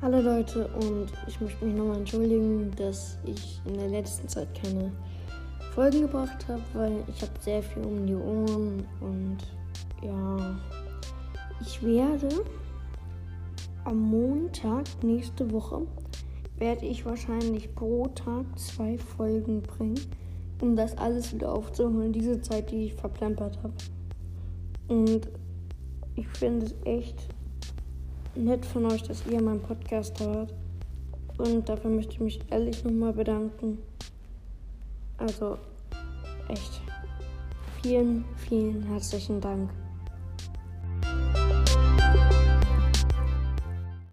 Hallo Leute und ich möchte mich nochmal entschuldigen, dass ich in der letzten Zeit keine Folgen gebracht habe, weil ich habe sehr viel um die Ohren und ja, ich werde am Montag nächste Woche werde ich wahrscheinlich pro Tag zwei Folgen bringen, um das alles wieder aufzuholen, diese Zeit, die ich verplempert habe. Und ich finde es echt nett von euch, dass ihr meinen Podcast hört. Und dafür möchte ich mich ehrlich nochmal bedanken. Also echt. Vielen, vielen herzlichen Dank.